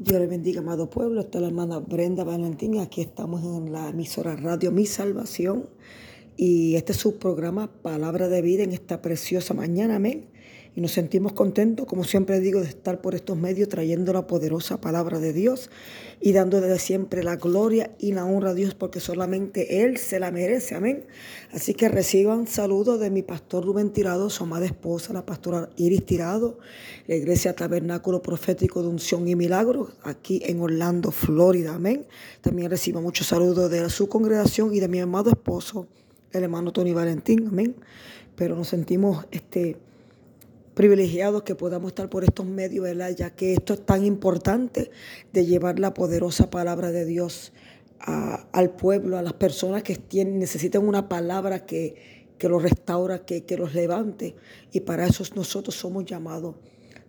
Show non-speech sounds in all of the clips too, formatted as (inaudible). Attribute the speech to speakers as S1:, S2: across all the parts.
S1: Dios le bendiga, amado pueblo. Esta es la hermana Brenda Valentín. Aquí estamos en la emisora Radio Mi Salvación. Y este es su programa Palabra de Vida en esta preciosa mañana. Amén y nos sentimos contentos, como siempre digo, de estar por estos medios trayendo la poderosa palabra de Dios y dando desde siempre la gloria y la honra a Dios porque solamente Él se la merece. Amén. Así que reciban saludos de mi pastor Rubén Tirado, su amada esposa, la pastora Iris Tirado, la iglesia Tabernáculo Profético de Unción y Milagros, aquí en Orlando, Florida. Amén. También recibo muchos saludos de su congregación y de mi amado esposo, el hermano Tony Valentín. Amén. Pero nos sentimos este privilegiados que podamos estar por estos medios, ¿verdad? Ya que esto es tan importante de llevar la poderosa palabra de Dios al pueblo, a las personas que tienen, necesitan una palabra que, que los restaura, que, que los levante. Y para eso nosotros somos llamados,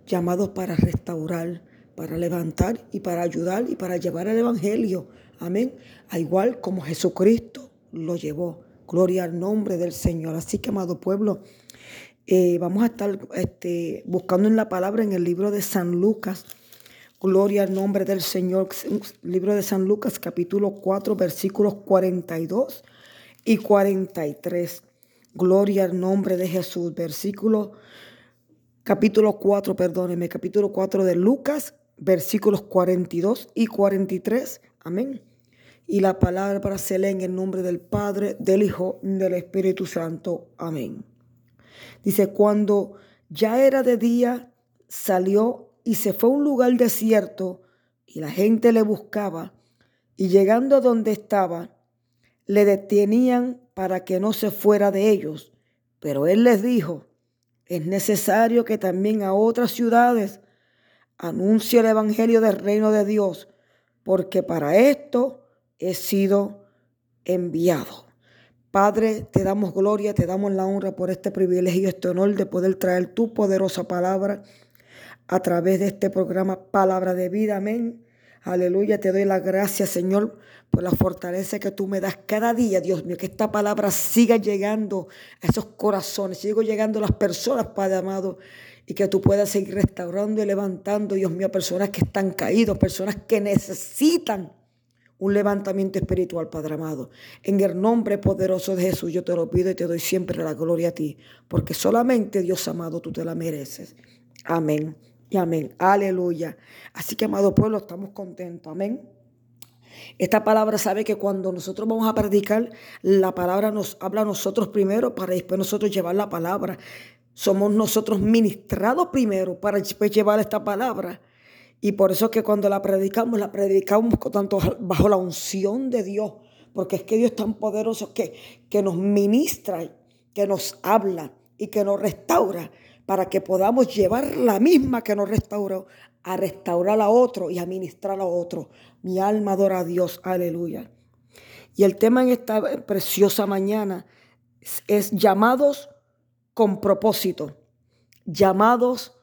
S1: llamados para restaurar, para levantar y para ayudar y para llevar el Evangelio. Amén. A igual como Jesucristo lo llevó. Gloria al nombre del Señor. Así que, amado pueblo, eh, vamos a estar este, buscando en la palabra en el libro de San Lucas. Gloria al nombre del Señor. Libro de San Lucas, capítulo 4, versículos 42 y 43. Gloria al nombre de Jesús. Versículo, capítulo 4, perdóneme, capítulo 4 de Lucas, versículos 42 y 43. Amén. Y la palabra se lee en el nombre del Padre, del Hijo, del Espíritu Santo. Amén. Dice, cuando ya era de día, salió y se fue a un lugar desierto y la gente le buscaba y llegando a donde estaba, le detenían para que no se fuera de ellos. Pero él les dijo, es necesario que también a otras ciudades anuncie el Evangelio del reino de Dios, porque para esto he sido enviado. Padre, te damos gloria, te damos la honra por este privilegio, este honor de poder traer tu poderosa palabra a través de este programa Palabra de Vida. Amén. Aleluya, te doy la gracia, Señor, por la fortaleza que tú me das cada día, Dios mío, que esta palabra siga llegando a esos corazones, siga llegando a las personas, Padre amado, y que tú puedas seguir restaurando y levantando, Dios mío, personas que están caídas, personas que necesitan un levantamiento espiritual, Padre amado. En el nombre poderoso de Jesús yo te lo pido y te doy siempre la gloria a ti, porque solamente Dios amado tú te la mereces. Amén y amén. Aleluya. Así que, amado pueblo, estamos contentos. Amén. Esta palabra sabe que cuando nosotros vamos a predicar, la palabra nos habla a nosotros primero para después nosotros llevar la palabra. Somos nosotros ministrados primero para después llevar esta palabra. Y por eso es que cuando la predicamos, la predicamos tanto bajo la unción de Dios, porque es que Dios es tan poderoso que, que nos ministra, que nos habla y que nos restaura para que podamos llevar la misma que nos restauró a restaurar a otro y a ministrar a otro. Mi alma adora a Dios, aleluya. Y el tema en esta preciosa mañana es, es llamados con propósito, llamados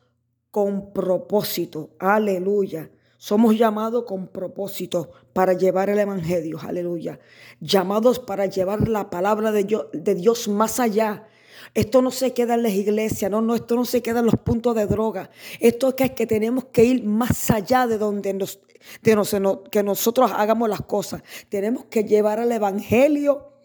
S1: con propósito. Aleluya. Somos llamados con propósito para llevar el Evangelio. Aleluya. Llamados para llevar la palabra de Dios, más allá. Esto no se queda en las iglesias, no, no, esto no se queda en los puntos de droga. Esto es que, tenemos que ir más allá de donde nos, de que nosotros hagamos las cosas. Tenemos que llevar el Evangelio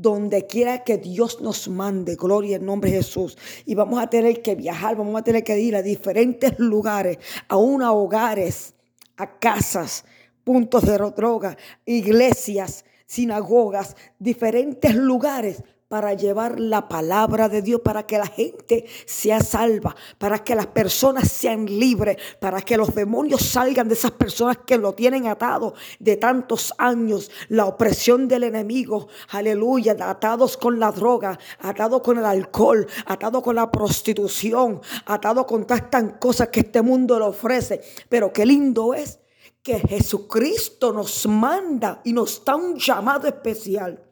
S1: donde quiera que Dios nos mande, gloria en nombre de Jesús. Y vamos a tener que viajar, vamos a tener que ir a diferentes lugares, aún a hogares, a casas, puntos de droga, iglesias, sinagogas, diferentes lugares para llevar la palabra de Dios, para que la gente sea salva, para que las personas sean libres, para que los demonios salgan de esas personas que lo tienen atado de tantos años, la opresión del enemigo, aleluya, atados con la droga, atados con el alcohol, atados con la prostitución, atados con tantas cosas que este mundo le ofrece. Pero qué lindo es que Jesucristo nos manda y nos da un llamado especial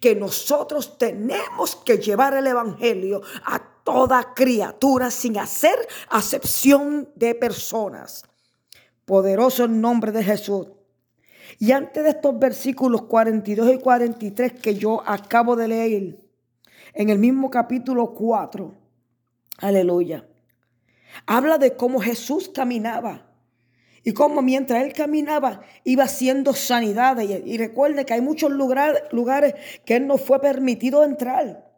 S1: que nosotros tenemos que llevar el Evangelio a toda criatura sin hacer acepción de personas. Poderoso el nombre de Jesús. Y antes de estos versículos 42 y 43 que yo acabo de leer, en el mismo capítulo 4, aleluya, habla de cómo Jesús caminaba Y como mientras él caminaba iba haciendo sanidades. Y, recuerde que hay muchos lugares, lugares que él no fue permitido entrar.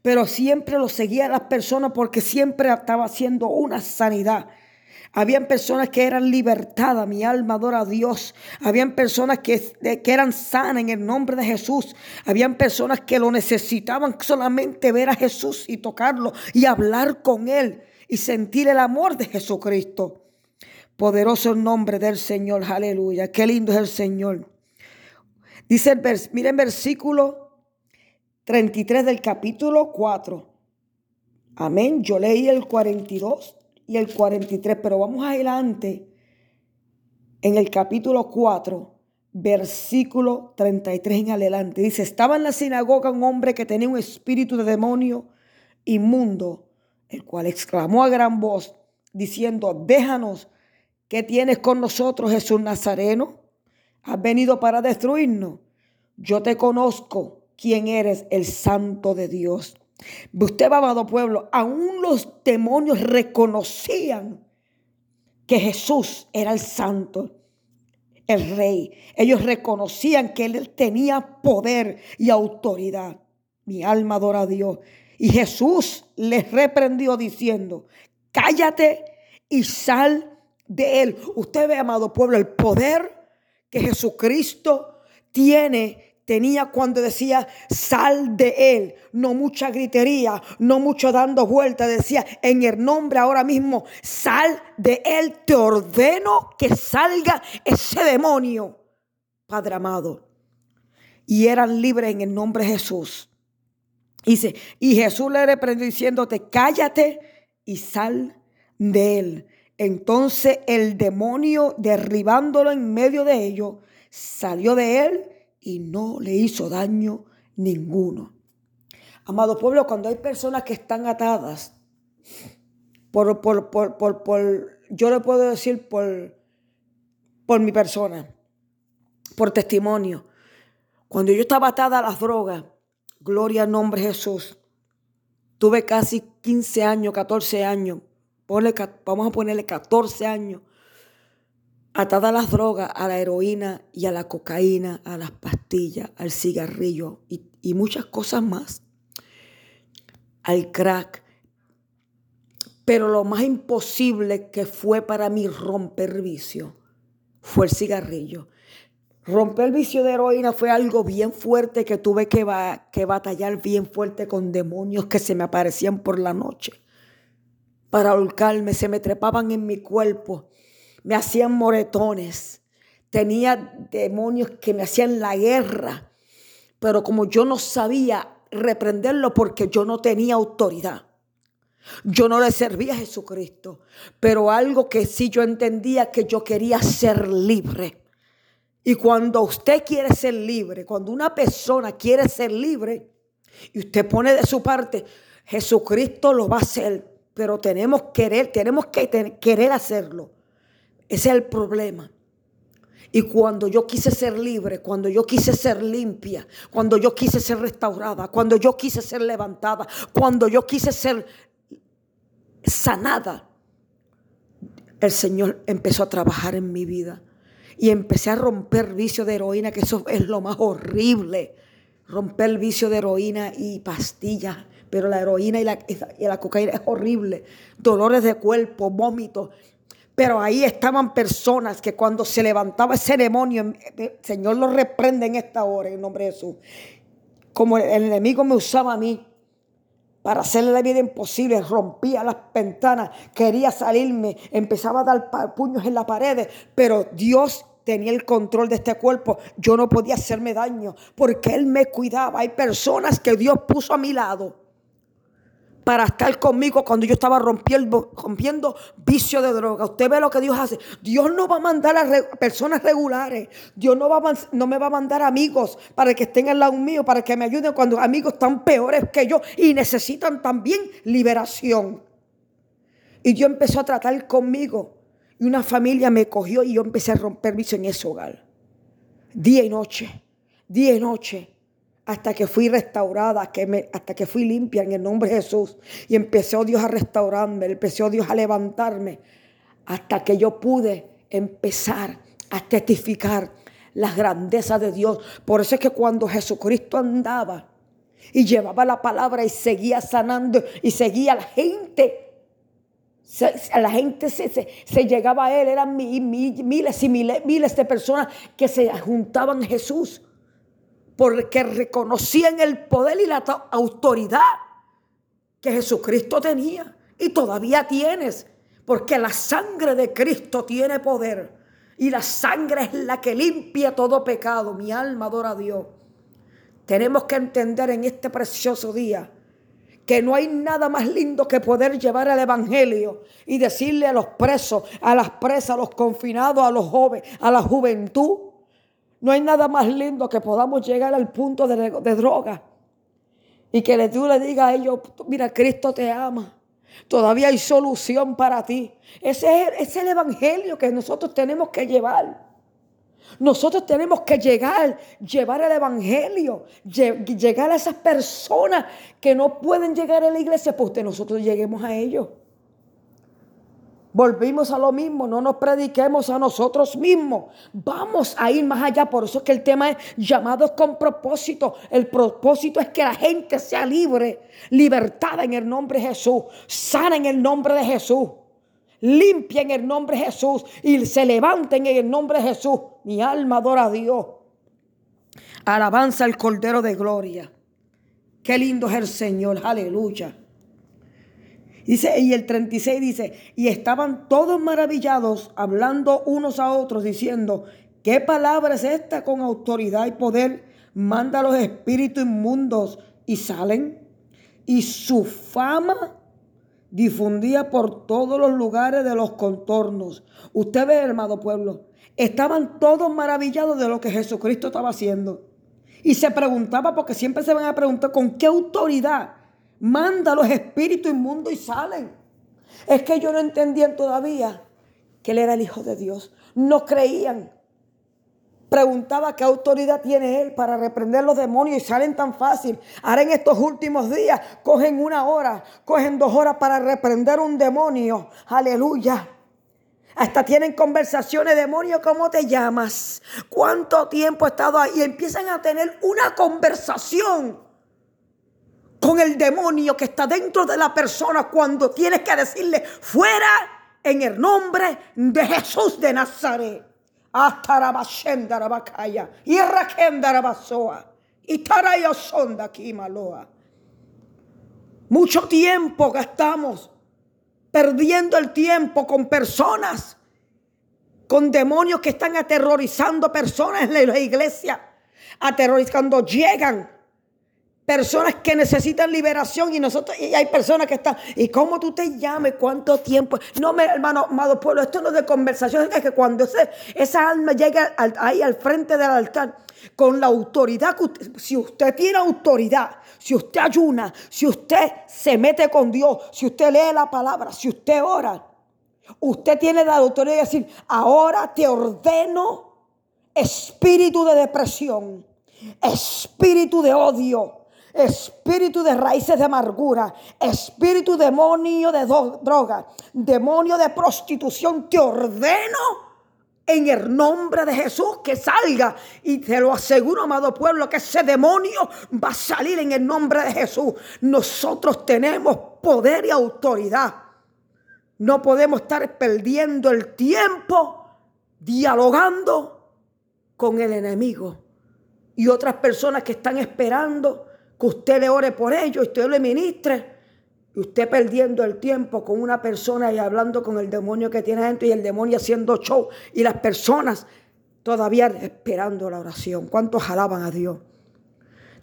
S1: Pero siempre lo seguía las personas porque siempre estaba haciendo una sanidad. Habían personas que eran libertadas, mi alma adora a Dios. Habían personas que, que, eran sanas en el nombre de Jesús. Habían personas que lo necesitaban solamente ver a Jesús y tocarlo y hablar con Él y sentir el amor de Jesucristo. Poderoso el nombre del Señor, aleluya. Qué lindo es el Señor. Dice el vers, miren versículo 33 del capítulo 4. Amén. Yo leí el 42 y el 43, pero vamos adelante en el capítulo 4, versículo 33 en adelante. Dice, estaba en la sinagoga un hombre que tenía un espíritu de demonio inmundo, el cual exclamó a gran voz, diciendo, déjanos ¿Qué tienes con nosotros, Jesús Nazareno? ¿Has venido para destruirnos? Yo te conozco quién eres, el santo de Dios. Usted, amado pueblo, aún los demonios reconocían que Jesús era el santo, el rey. Ellos reconocían que él tenía poder y autoridad. Mi alma adora a Dios. Y Jesús les reprendió diciendo, cállate y sal de Él. Usted ve, amado pueblo, el poder que Jesucristo tiene, tenía cuando decía, sal de Él. No mucha gritería, no mucho dando vueltas. Decía, en el nombre ahora mismo, sal de Él. Te ordeno que salga ese demonio, Padre amado. Y eran libres en el nombre de Jesús. Dice, y Jesús le reprendió diciéndote, cállate y sal de él. Entonces el demonio, derribándolo en medio de ellos, salió de él y no le hizo daño ninguno. Amado pueblo, cuando hay personas que están atadas, por, por, por, por yo le puedo decir por, por mi persona, por testimonio. Cuando yo estaba atada a las drogas, gloria al nombre de Jesús, tuve casi 15 años, 14 años vamos a ponerle 14 años, atada a las drogas, a la heroína y a la cocaína, a las pastillas, al cigarrillo y, muchas cosas más, al crack. Pero lo más imposible que fue para mí romper vicio fue el cigarrillo. Romper el vicio de heroína fue algo bien fuerte que tuve que batallar bien fuerte con demonios que se me aparecían por la noche para ahorcarme, se me trepaban en mi cuerpo, me hacían moretones, tenía demonios que me hacían la guerra, pero como yo no sabía reprenderlo porque yo no tenía autoridad. Yo no le servía a Jesucristo, pero algo que sí yo entendía que yo quería ser libre. Y cuando usted quiere ser libre, cuando una persona quiere ser libre y usted pone de su parte, Jesucristo lo va a hacer pero tenemos querer, tenemos que querer hacerlo. Ese es el problema. Y cuando yo quise ser libre, cuando yo quise ser limpia, cuando yo quise ser restaurada, cuando yo quise ser levantada, cuando yo quise ser sanada, el Señor empezó a trabajar en mi vida. Y empecé a romper vicio de heroína, que eso es lo más horrible. Romper el vicio de heroína y pastillas pero la heroína y la, y la cocaína es horrible. Dolores de cuerpo, vómitos. Pero ahí estaban personas que cuando se levantaba ese demonio, el eh, eh, Señor lo reprende en esta hora, en nombre de Jesús. Como el enemigo me usaba a mí para hacerle la vida imposible, rompía las ventanas, quería salirme, empezaba a dar puños en las paredes, pero Dios tenía el control de este cuerpo, yo no podía hacerme daño porque Él me cuidaba. Hay personas que Dios puso a mi lado para estar conmigo cuando yo estaba rompiendo, rompiendo vicio de droga. Usted ve lo que Dios hace. Dios no va a mandar a personas regulares. Dios no, va no me va a mandar amigos para que estén al lado mío, para que me ayuden cuando amigos están peores que yo y necesitan también liberación. Y Dios empezó a tratar conmigo. Y una familia me cogió y yo empecé a romper vicio en ese hogar. Día y noche, día y noche hasta que fui restaurada, que hasta que fui limpia en el nombre de Jesús. Y empezó Dios a restaurarme, empezó Dios a levantarme, hasta que yo pude empezar a testificar las grandezas de Dios. Por eso es que cuando Jesucristo andaba y llevaba la palabra y seguía sanando y seguía la gente, la gente se, se, llegaba a él, eran miles y miles, miles de personas que se juntaban a Jesús porque reconocían el poder y la autoridad que Jesucristo tenía y todavía tienes, porque la sangre de Cristo tiene poder y la sangre es la que limpia todo pecado. Mi alma adora a Dios. Tenemos que entender en este precioso día que no hay nada más lindo que poder llevar el Evangelio y decirle a los presos, a las presas, a los confinados, a los jóvenes, a la juventud. No hay nada más lindo que podamos llegar al punto de, droga y que tú le digas a ellos, mira, Cristo te ama. Todavía hay solución para ti. Ese es, el evangelio que nosotros tenemos que llevar. Nosotros tenemos que llegar, llevar el evangelio, llegar a esas personas que no pueden llegar a la iglesia, pues que nosotros lleguemos a ellos. Volvimos a lo mismo, no nos prediquemos a nosotros mismos. Vamos a ir más allá. Por eso es que el tema es llamados con propósito. El propósito es que la gente sea libre, libertada en el nombre de Jesús, sana en el nombre de Jesús, limpia en el nombre de Jesús y se levanten en el nombre de Jesús. Mi alma adora a Dios. Alabanza al Cordero de Gloria. Qué lindo es el Señor. Aleluya. Dice, y el 36 dice, y estaban todos maravillados, hablando unos a otros, diciendo, ¿qué palabra es esta con autoridad y poder? Manda a los espíritus inmundos y salen. Y su fama difundía por todos los lugares de los contornos. Usted ve, hermano pueblo, estaban todos maravillados de lo que Jesucristo estaba haciendo. Y se preguntaba, porque siempre se van a preguntar, ¿con qué autoridad manda a los espíritus inmundos y salen. Es que ellos no entendían todavía que él era el Hijo de Dios. No creían. Preguntaba qué autoridad tiene él para reprender los demonios y salen tan fácil. Ahora en estos últimos días cogen una hora, cogen dos horas para reprender un demonio. Aleluya. Hasta tienen conversaciones, demonio, ¿cómo te llamas? ¿Cuánto tiempo he estado ahí? Y empiezan a tener una conversación con el demonio que está dentro de la persona cuando tienes que decirle fuera en el nombre de Jesús de Nazaret. Mucho tiempo gastamos perdiendo el tiempo con personas, con demonios que están aterrorizando personas en la iglesia, aterrorizando, llegan personas que necesitan liberación y nosotros y hay personas que están y cómo tú te llames cuánto tiempo no me hermano amado pueblo esto no es de conversación es que cuando esa alma llega ahí al frente del altar con la autoridad si usted tiene autoridad si usted ayuna si usted se mete con Dios si usted lee la palabra si usted ora usted tiene la autoridad de decir ahora te ordeno espíritu de depresión espíritu de odio espíritu de raíces de amargura, espíritu demonio de droga, demonio de prostitución, te ordeno en el nombre de Jesús que salga. Y te lo aseguro, amado pueblo, que ese demonio va a salir en el nombre de Jesús. Nosotros tenemos poder y autoridad. No podemos estar perdiendo el tiempo dialogando con el enemigo y otras personas que están esperando que usted le ore por ellos, usted le ministre, y usted perdiendo el tiempo con una persona y hablando con el demonio que tiene adentro y el demonio haciendo show y las personas todavía esperando la oración. ¿Cuántos alaban a Dios?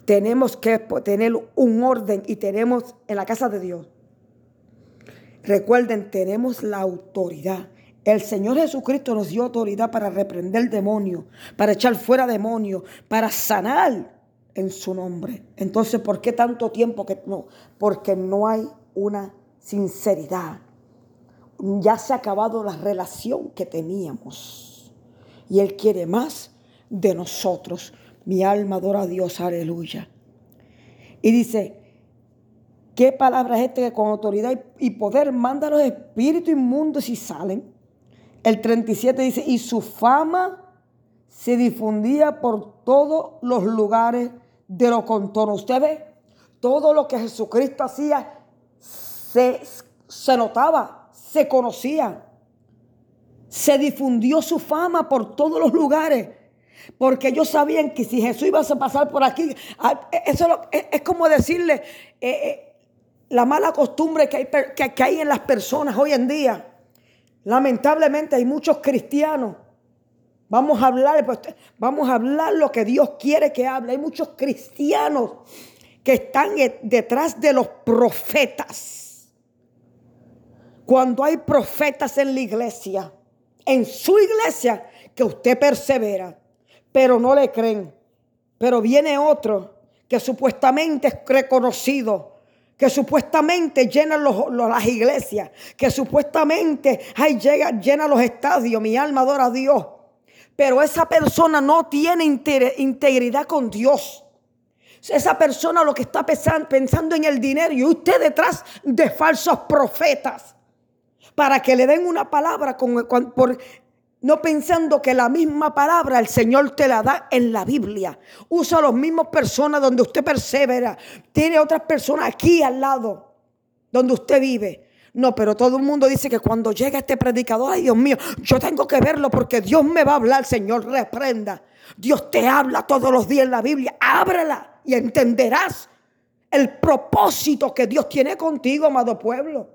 S1: Tenemos que tener un orden y tenemos en la casa de Dios. Recuerden, tenemos la autoridad. El Señor Jesucristo nos dio autoridad para reprender el demonio, para echar fuera demonios, para sanar en su nombre. Entonces, ¿por qué tanto tiempo que no? Porque no hay una sinceridad. Ya se ha acabado la relación que teníamos. Y Él quiere más de nosotros. Mi alma adora a Dios, aleluya. Y dice, ¿qué palabra es esta que con autoridad y poder manda a los espíritus inmundos y salen? El 37 dice, y su fama se difundía por todos los lugares de los contornos. Usted ve, todo lo que Jesucristo hacía se, se notaba, se conocía. Se difundió su fama por todos los lugares. Porque ellos sabían que si Jesús iba a pasar por aquí, eso es como decirle eh, eh, la mala costumbre que hay, que hay en las personas hoy en día. Lamentablemente hay muchos cristianos. Vamos a hablar, pues, vamos a hablar lo que Dios quiere que hable. Hay muchos cristianos que están e, detrás de los profetas. Cuando hay profetas en la iglesia, en su iglesia, que usted persevera pero no le creen. Pero viene otro que supuestamente es reconocido, que supuestamente llena las iglesias, que supuestamente ay, llega, llena los estadios, mi alma adora a Dios. Pero esa persona no tiene integridad con Dios. Esa persona lo que está pensando en el dinero y usted detrás de falsos profetas para que le den una palabra con, por, no pensando que la misma palabra el Señor te la da en la Biblia. Usa las mismas personas donde usted persevera. Tiene otras personas aquí al lado donde usted vive. No, pero todo el mundo dice que cuando llega este predicador, ay Dios mío, yo tengo que verlo porque Dios me va a hablar, Señor, reprenda. Dios te habla todos los días en la Biblia. Ábrela y entenderás el propósito que Dios tiene contigo, amado pueblo.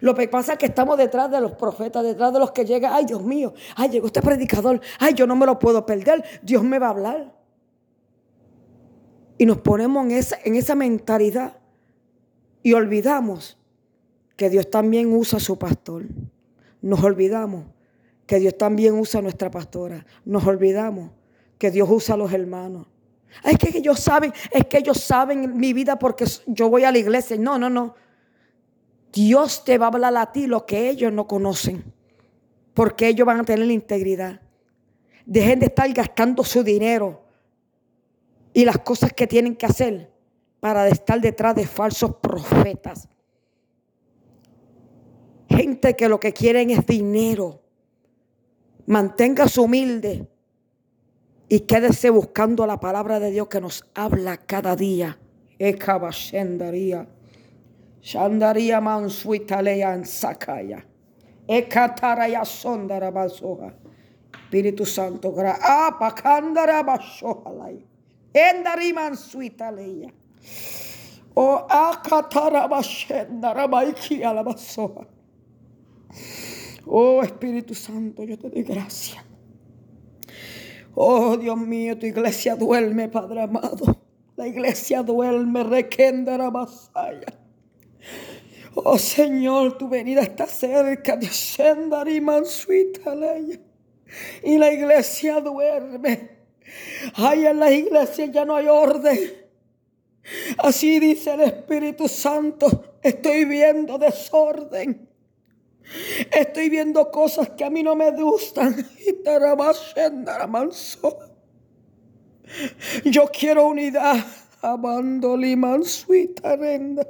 S1: Lo que pasa es que estamos detrás de los profetas, detrás de los que llegan. Ay, Dios mío, ay, llegó este predicador. Ay, yo no me lo puedo perder. Dios me va a hablar. Y nos ponemos en esa, en esa mentalidad y olvidamos que Dios también usa a su pastor. Nos olvidamos que Dios también usa a nuestra pastora. Nos olvidamos que Dios usa a los hermanos. Es que ellos saben, es que ellos saben mi vida porque yo voy a la iglesia. No, no, no. Dios te va a hablar a ti lo que ellos no conocen, porque ellos van a tener la integridad. Dejen de estar gastando su dinero y las cosas que tienen que hacer para estar detrás de falsos profetas. Gente que lo que quieren es dinero. Manténgase humilde y quédese buscando la palabra de Dios que nos habla cada día. Shandaria mansuitaleyan sakaya. Ekataraya sondara basoha. Espíritu Santo, gra apakandara bashohalai. Endari mansuitaleya. O akatara bashendara baiki alabasoha. Oh Espíritu Santo, yo te doy gracias. Oh Dios mío, tu iglesia duerme, Padre amado. La iglesia duerme, requendara basaya. Oh Señor, tu venida está cerca. Y la iglesia duerme. Ay, en la iglesia ya no hay orden. Así dice el Espíritu Santo. Estoy viendo desorden. Estoy viendo cosas que a mí no me gustan. (laughs) Yo quiero unidad. Renda.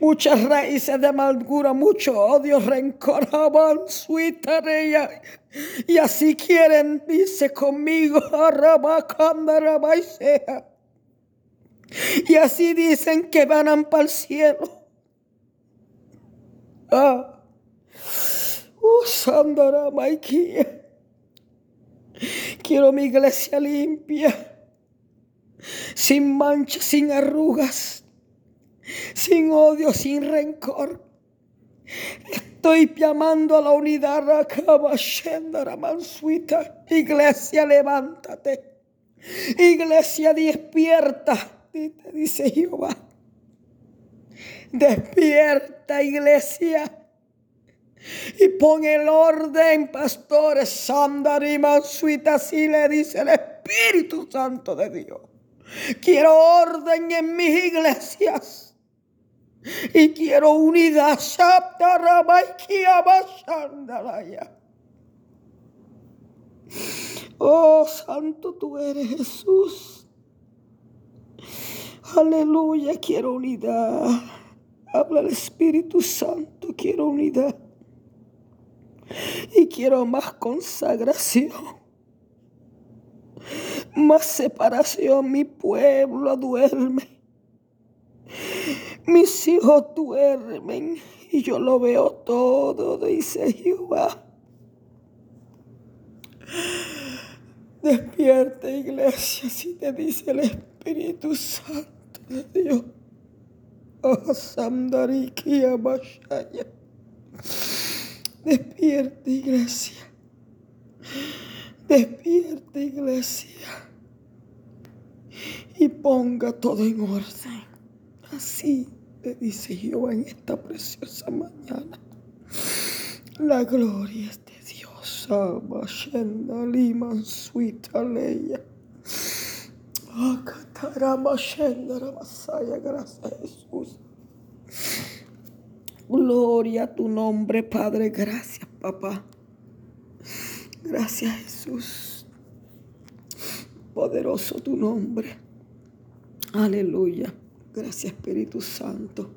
S1: Muchas raíces de amargura, mucho odio, rencor, y así quieren, dice conmigo, y así dicen que van para el cielo. Ah. Uh, Quiero mi iglesia limpia, sin manchas, sin arrugas sin odio, sin rencor. Estoy llamando a la unidad Mansuita. Iglesia, levántate. Iglesia, despierta. Dice Jehová. Despierta, iglesia. Y pon el orden, pastores. Sandari Mansuita. Así le dice el Espíritu Santo de Dios. Quiero orden en mis iglesias. Y quiero unidad. Oh, santo tú eres Jesús. Aleluya, quiero unidad. Habla el Espíritu Santo, quiero unidad. quiero más consagración. Más separación. Mi pueblo duerme. Mis hijos duermen y yo lo veo todo, dice Jehová. Despierta, iglesia, si te dice el Espíritu Santo de Dios. Oh, Samdarikia Bashaya. Despierta, iglesia. Despierta, iglesia. Y ponga todo en orden. Así te dice Jehová en esta preciosa mañana. La gloria es de Dios. Abashenda liman suita leya. Gracias Jesús. Gloria a tu nombre, Padre. Gracias, papá. Gracias, Jesús. Poderoso tu nombre. Aleluya. Gracias, Espíritu Santo.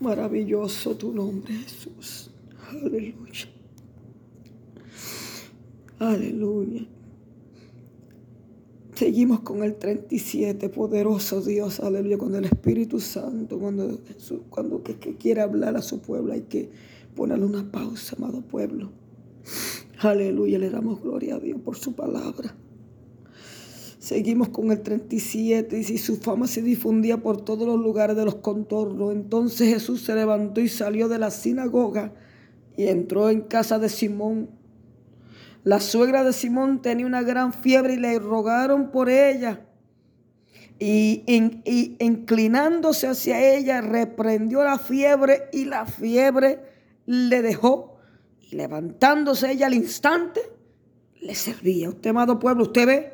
S1: Maravilloso tu nombre, Jesús. Aleluya. Aleluya. Seguimos con el 37, poderoso Dios, aleluya, cuando el Espíritu Santo, cuando Jesús, cuando que, quiere hablar a su pueblo, hay que ponerle una pausa, amado pueblo. Aleluya, le damos gloria a Dios por su palabra. Seguimos con el 37, y su fama se difundía por todos los lugares de los contornos. Entonces Jesús se levantó y salió de la sinagoga y entró en casa de Simón la suegra de Simón tenía una gran fiebre y le rogaron por ella. Y, inclinándose hacia ella, reprendió la fiebre y la fiebre le dejó. Y levantándose ella al instante, le servía. Usted, amado pueblo, usted ve.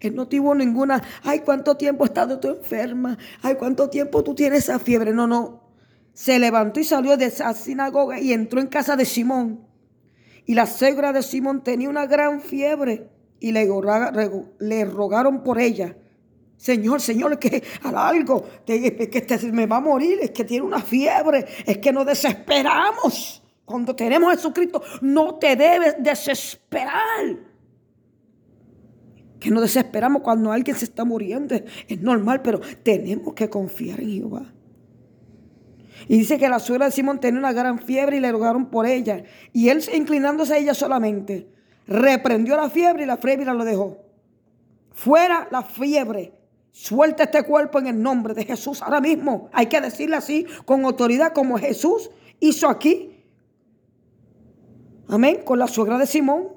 S1: Él no tuvo ninguna, ay, cuánto tiempo has estado tú enferma, ay, cuánto tiempo tú tienes esa fiebre. No, no. Se levantó y salió de esa sinagoga y entró en casa de Simón. Y la suegra de Simón tenía una gran fiebre y le, rogaron por ella. Señor, Señor, que hará algo, que me va a morir, es que tiene una fiebre, es que nos desesperamos. Cuando tenemos a Jesucristo, no te debes desesperar. Que nos desesperamos cuando alguien se está muriendo, es normal, pero tenemos que confiar en Jehová. Y dice que la suegra de Simón tenía una gran fiebre y le rogaron por ella. Y él, inclinándose a ella solamente, reprendió la fiebre y la fiebre lo dejó. Fuera la fiebre. Suelta este cuerpo en el nombre de Jesús ahora mismo. Hay que decirle así con autoridad como Jesús hizo aquí. Amén. Con la suegra de Simón.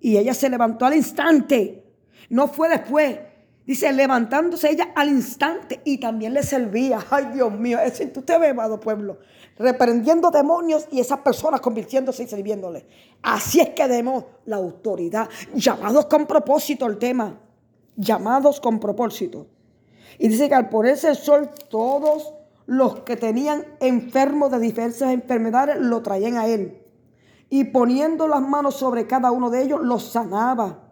S1: Y ella se levantó al instante. No fue después. Dice, levantándose ella al instante y también le servía. Ay, Dios mío, es decir, usted ve, amado pueblo, reprendiendo demonios y esas personas convirtiéndose y sirviéndole. Así es que demos la autoridad. Llamados con propósito el tema. Llamados con propósito. Y dice que al ponerse el sol, todos los que tenían enfermos de diversas enfermedades lo traían a él. Y poniendo las manos sobre cada uno de ellos, los sanaba.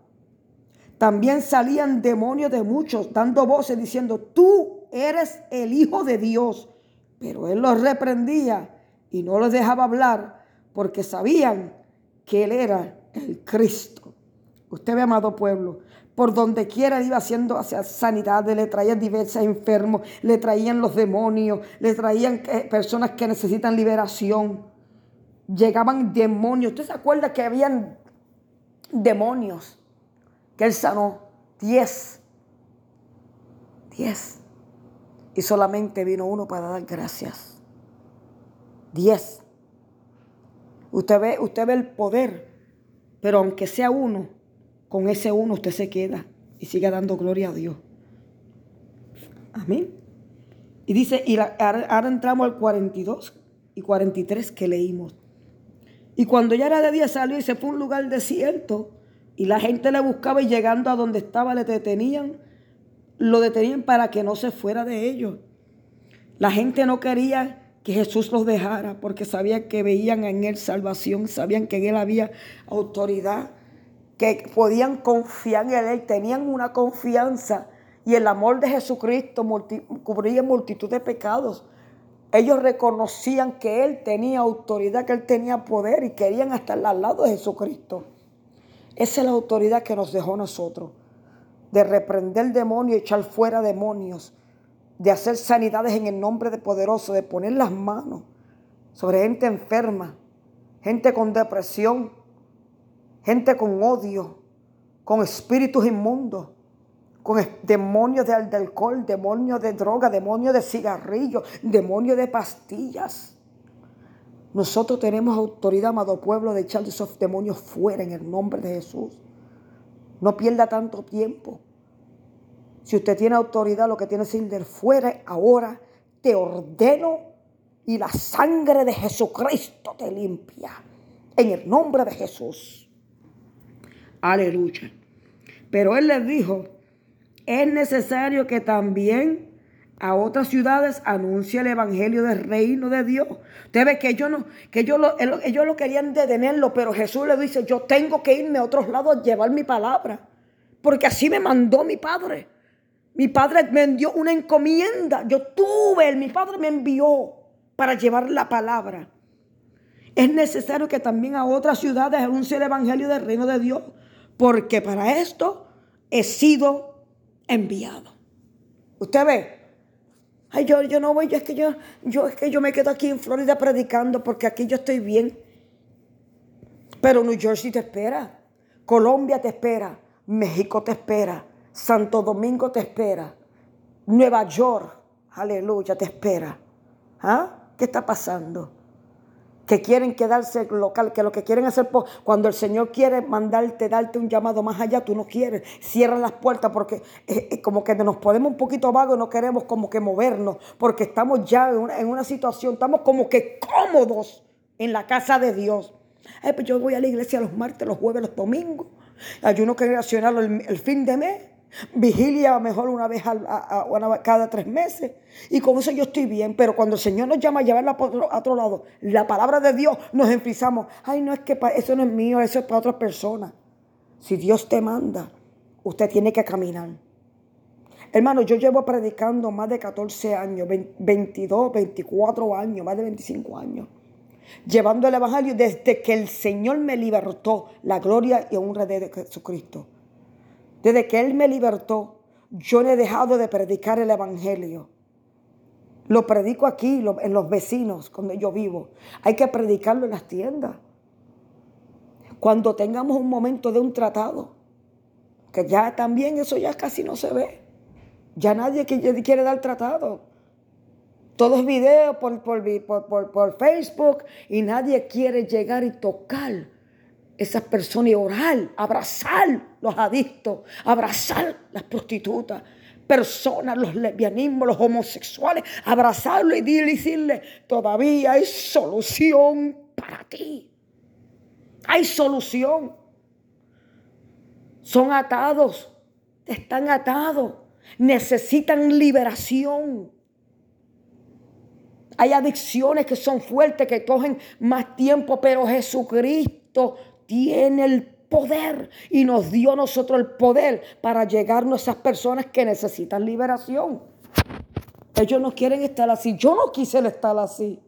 S1: También salían demonios de muchos, dando voces diciendo, tú eres el Hijo de Dios. Pero él los reprendía y no los dejaba hablar porque sabían que él era el Cristo. Usted ve, amado pueblo, por donde quiera iba haciendo hacia sanidad, le traían diversos enfermos, le traían los demonios, le traían personas que necesitan liberación. Llegaban demonios. ¿Usted se acuerda que habían demonios? Que él sanó 10. 10. Y solamente vino uno para dar gracias. 10. Usted ve, usted ve el poder, pero aunque sea uno, con ese uno usted se queda y sigue dando gloria a Dios. Amén. Y dice, y ahora entramos al 42 y 43 que leímos. Y cuando ya era de día salió y se fue a un lugar desierto y la gente le buscaba y llegando a donde estaba le detenían, lo detenían para que no se fuera de ellos. La gente no quería que Jesús los dejara porque sabían que veían en él salvación, sabían que en él había autoridad, que podían confiar en él, tenían una confianza y el amor de Jesucristo cubría multitud de pecados. Ellos reconocían que Él tenía autoridad, que Él tenía poder y querían estar al lado de Jesucristo. Esa es la autoridad que nos dejó nosotros, de reprender demonios, echar fuera demonios, de hacer sanidades en el nombre de poderoso, de poner las manos sobre gente enferma, gente con depresión, gente con odio, con espíritus inmundos con demonios de, alcohol, demonios de droga, demonios de cigarrillos, demonios de pastillas. Nosotros tenemos autoridad, amado pueblo, de echar esos demonios fuera en el nombre de Jesús. No pierda tanto tiempo. Si usted tiene autoridad, lo que tiene que ir fuera ahora, te ordeno y la sangre de Jesucristo te limpia. En el nombre de Jesús. Aleluya. Pero él les dijo, es necesario que también a otras ciudades anuncie el evangelio del reino de Dios. Usted ve que ellos, no, que ellos, lo, ellos lo querían detenerlo, pero Jesús le dice, yo tengo que irme a otros lados a llevar mi palabra, porque así me mandó mi padre. Mi padre me envió una encomienda. Yo tuve, mi padre me envió para llevar la palabra. Es necesario que también a otras ciudades anuncie el evangelio del reino de Dios, porque para esto he sido enviado. Usted ve, ay, yo, yo no voy, yo es que yo, yo es que yo me quedo aquí en Florida predicando porque aquí yo estoy bien. Pero New Jersey te espera, Colombia te espera, México te espera, Santo Domingo te espera, Nueva York, aleluya, te espera. ¿Ah? ¿Qué está pasando? Que quieren quedarse local, que lo que quieren hacer, cuando el Señor quiere mandarte, darte un llamado más allá, tú no quieres, cierran las puertas porque eh, eh, como que nos podemos un poquito vago y no queremos como que movernos, porque estamos ya en una, situación, estamos como que cómodos en la casa de Dios. pues yo voy a la iglesia los martes, los jueves, los domingos, ayuno que el, el fin de mes. Vigilia mejor una vez a, cada tres meses. Y con eso yo estoy bien. Pero cuando el Señor nos llama a llevarla a otro, lado, la palabra de Dios, nos enfrizamos. Ay, no es que eso no es mío, eso es para otras personas. Si Dios te manda, usted tiene que caminar. Hermano, yo llevo predicando más de 14 años, 22, 24 años, más de 25 años. Llevando el Evangelio desde que el Señor me libertó la gloria y honra de Jesucristo. Desde que Él me libertó, yo no he dejado de predicar el Evangelio. Lo predico aquí, en los vecinos, donde yo vivo. Hay que predicarlo en las tiendas. Cuando tengamos un momento de un tratado, que ya también eso ya casi no se ve. Ya nadie quiere dar tratado. Todo es video por, por, por Facebook y nadie quiere llegar y tocar esas personas y orar, abrazar los adictos, abrazar las prostitutas, personas, los lesbianismos, los homosexuales, abrazarlo y decirle, todavía hay solución para ti. Hay solución. Son atados, están atados, necesitan liberación. Hay adicciones que son fuertes, que cogen más tiempo, pero Jesucristo tiene el poder y nos dio a nosotros el poder para llegar a esas personas que necesitan liberación. Ellos no quieren estar así. Yo no quise estar así.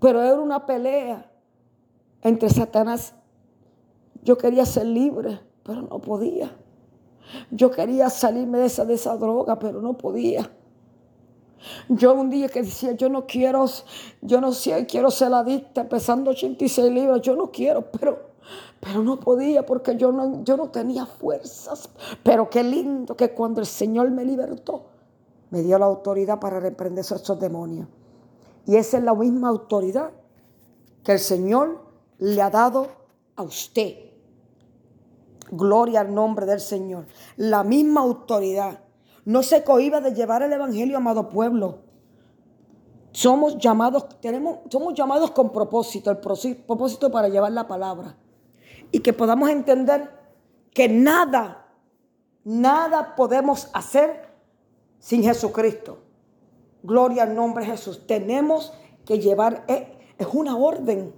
S1: Pero era una pelea entre Satanás. Yo quería ser libre, pero no podía. Yo quería salirme de esa, de esa droga, pero no podía. Yo un día que decía, yo no quiero, yo no sé, quiero ser adicta, pesando 86 libras, yo no quiero, pero pero no podía porque yo no, yo no tenía fuerzas. Pero qué lindo que cuando el Señor me libertó, me dio la autoridad para reprender esos demonios. Y esa es la misma autoridad que el Señor le ha dado a usted. Gloria al nombre del Señor. La misma autoridad. No se cohiba de llevar el Evangelio, amado pueblo. Somos llamados, tenemos, somos llamados con propósito, el propósito para llevar la palabra y que podamos entender que nada, nada podemos hacer sin Jesucristo. Gloria al nombre de Jesús. Tenemos que llevar, eh, es una orden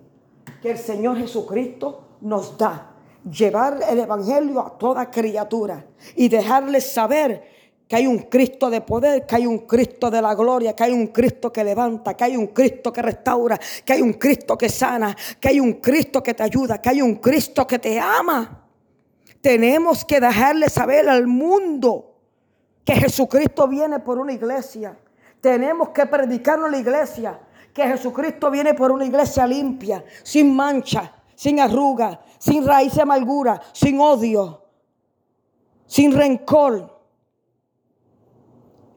S1: que el Señor Jesucristo nos da. Llevar el Evangelio a toda criatura y dejarles saber que hay un Cristo de poder, que hay un Cristo de la gloria, que hay un Cristo que levanta, que hay un Cristo que restaura, que hay un Cristo que sana, que hay un Cristo que te ayuda, que hay un Cristo que te ama. Tenemos que dejarle saber al mundo que Jesucristo viene por una iglesia. Tenemos que predicarlo en la iglesia, que Jesucristo viene por una iglesia limpia, sin mancha, sin arruga, sin raíz de amargura, sin odio, sin rencor.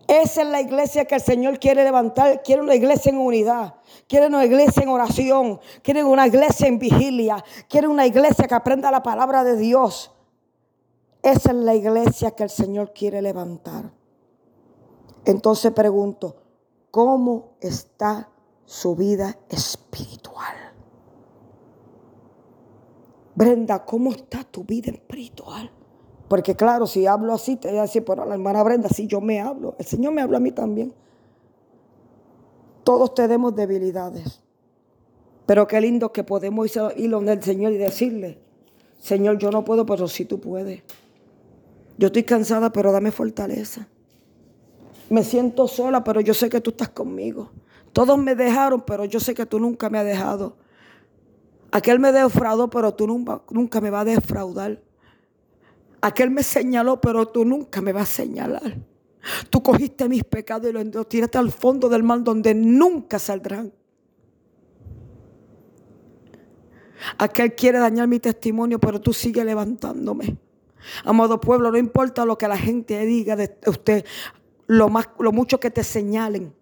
S1: Esa es la iglesia que el Señor quiere levantar. Quiere una iglesia en unidad. Quiere una iglesia en oración. Quiere una iglesia en vigilia. Quiere una iglesia que aprenda la palabra de Dios. Esa es la iglesia que el Señor quiere levantar. Entonces pregunto, ¿cómo está su vida espiritual? Brenda, ¿cómo está tu vida espiritual? Porque claro, si hablo así, te voy a decir, pero la hermana Brenda, si yo me hablo, el Señor me habla a mí también. Todos tenemos debilidades. Pero qué lindo que podemos ir donde el Señor y decirle, Señor, yo no puedo, pero si tú puedes. Yo estoy cansada, pero dame fortaleza. Me siento sola, pero yo sé que tú estás conmigo. Todos me dejaron, pero yo sé que tú nunca me has dejado. Aquel me defraudó, pero tú nunca, nunca me vas a defraudar. Aquel me señaló, pero tú nunca me vas a señalar. Tú cogiste mis pecados y los tiraste al fondo del mal donde nunca saldrán. Aquel quiere dañar mi testimonio, pero tú sigues levantándome. Amado pueblo, no importa lo que la gente diga de usted, lo, más, lo mucho que te señalen.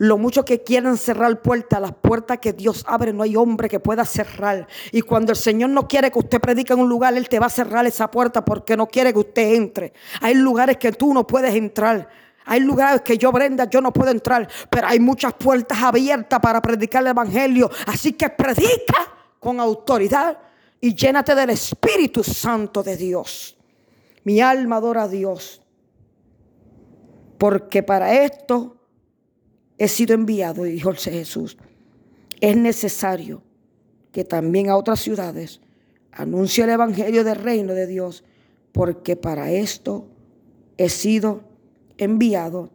S1: Lo mucho que quieran cerrar puertas, las puertas que Dios abre, no hay hombre que pueda cerrar. Y cuando el Señor no quiere que usted predique en un lugar, Él te va a cerrar esa puerta porque no quiere que usted entre. Hay lugares que tú no puedes entrar. Hay lugares que yo, Brenda, yo no puedo entrar, pero hay muchas puertas abiertas para predicar el Evangelio. Así que predica con autoridad y llénate del Espíritu Santo de Dios. Mi alma adora a Dios, porque para esto he sido enviado, dijo Jesús. Es necesario que también a otras ciudades anuncie el Evangelio del reino de Dios, porque para esto he sido enviado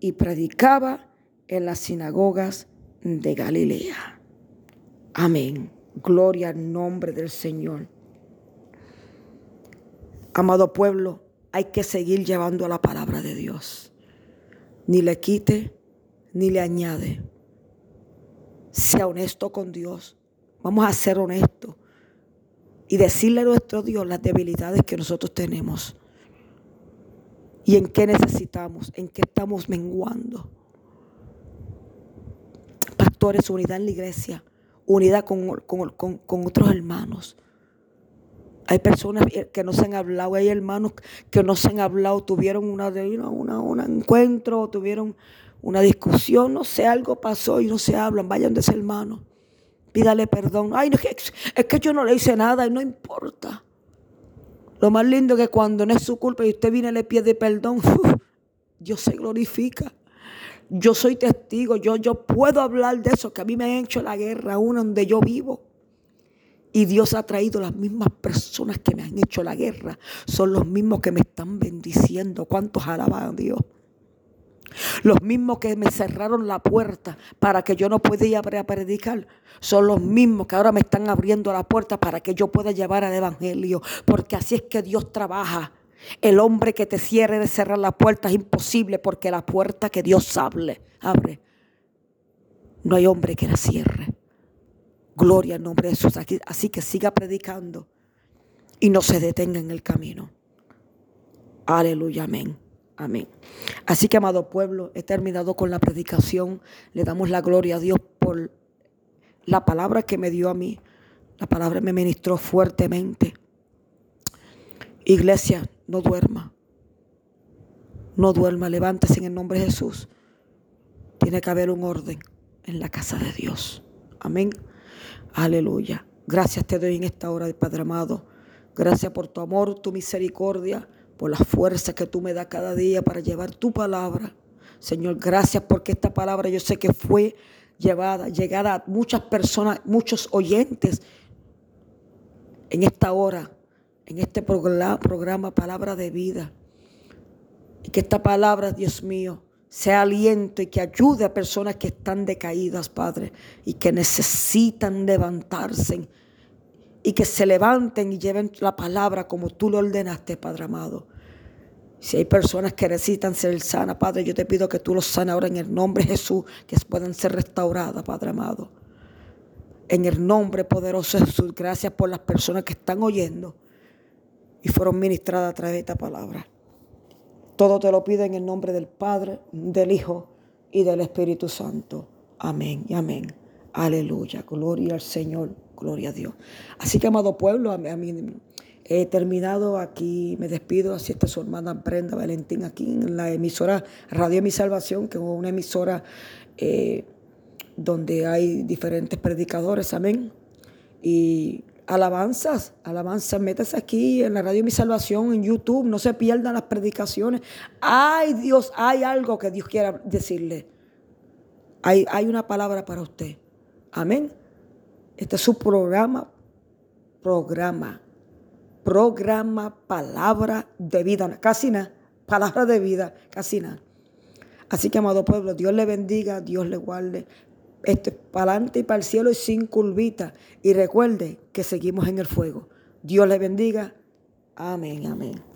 S1: y predicaba en las sinagogas de Galilea. Amén. Gloria al nombre del Señor. Amado pueblo, hay que seguir llevando la palabra de Dios. Ni le quite ni le añade. Sea honesto con Dios. Vamos a ser honestos y decirle a nuestro Dios las debilidades que nosotros tenemos y en qué necesitamos, en qué estamos menguando. Pastores, unidad en la iglesia, unidad con, con otros hermanos. Hay personas que no se han hablado, hay hermanos que no se han hablado, tuvieron una, una, un encuentro, tuvieron una discusión, no sé, algo pasó y no se hablan, vayan de ese hermano. Pídale perdón. Ay, no, es que yo no le hice nada y no importa. Lo más lindo es que cuando no es su culpa y usted viene y le pide perdón, (laughs) Dios se glorifica. Yo soy testigo, yo, yo puedo hablar de eso, que a mí me han hecho la guerra, aún donde yo vivo. Y Dios ha traído las mismas personas que me han hecho la guerra. Son los mismos que me están bendiciendo. ¿Cuántos alaban a Dios? Los mismos que me cerraron la puerta para que yo no pudiera predicar, son los mismos que ahora me están abriendo la puerta para que yo pueda llevar el Evangelio. Porque así es que Dios trabaja. El hombre que te cierre de cerrar la puerta es imposible porque la puerta que Dios abre, abre, no hay hombre que la cierre. Gloria al nombre de Jesús. Así que siga predicando y no se detenga en el camino. Aleluya, amén. Amén. Así que, amado pueblo, he terminado con la predicación. Le damos la gloria a Dios por la palabra que me dio a mí. La palabra me ministró fuertemente. Iglesia, no duerma. No duerma, levántese en el nombre de Jesús. Tiene que haber un orden en la casa de Dios. Amén. Aleluya. Gracias te doy en esta hora, Padre amado. Gracias por tu amor, tu misericordia por la fuerza que tú me das cada día para llevar tu palabra. Señor, gracias porque esta palabra yo sé que fue llevada, llegada a muchas personas, muchos oyentes en esta hora, en este programa, Palabra de Vida. Y que esta palabra, Dios mío, sea aliento y que ayude a personas que están decaídas, Padre, y que necesitan levantarse y que se levanten y lleven la palabra como tú lo ordenaste, Padre amado. Si hay personas que necesitan ser sanas, Padre, yo te pido que tú los sanes ahora en el nombre de Jesús, que puedan ser restauradas, Padre amado. En el nombre poderoso de Jesús, gracias por las personas que están oyendo y fueron ministradas a través de esta palabra. Todo te lo pido en el nombre del Padre, del Hijo y del Espíritu Santo. Amén y amén. Aleluya. Gloria al Señor. Gloria a Dios. Así que, amado pueblo, a mí, he terminado aquí. Me despido. Así está su hermana Brenda Valentín aquí en la emisora Radio Mi Salvación, que es una emisora eh, donde hay diferentes predicadores. Amén. Y alabanzas, alabanzas, métase aquí en la radio Mi Salvación, en YouTube, no se pierdan las predicaciones. Ay Dios, hay algo que Dios quiera decirle. Hay, hay una palabra para usted. Amén. Este es su programa, programa, programa, palabra de vida, casi nada, palabra de vida, casi nada. Así que, amado pueblo, Dios le bendiga, Dios le guarde este, para adelante y para el cielo y sin curvita. Y recuerde que seguimos en el fuego. Dios le bendiga. Amén, amén.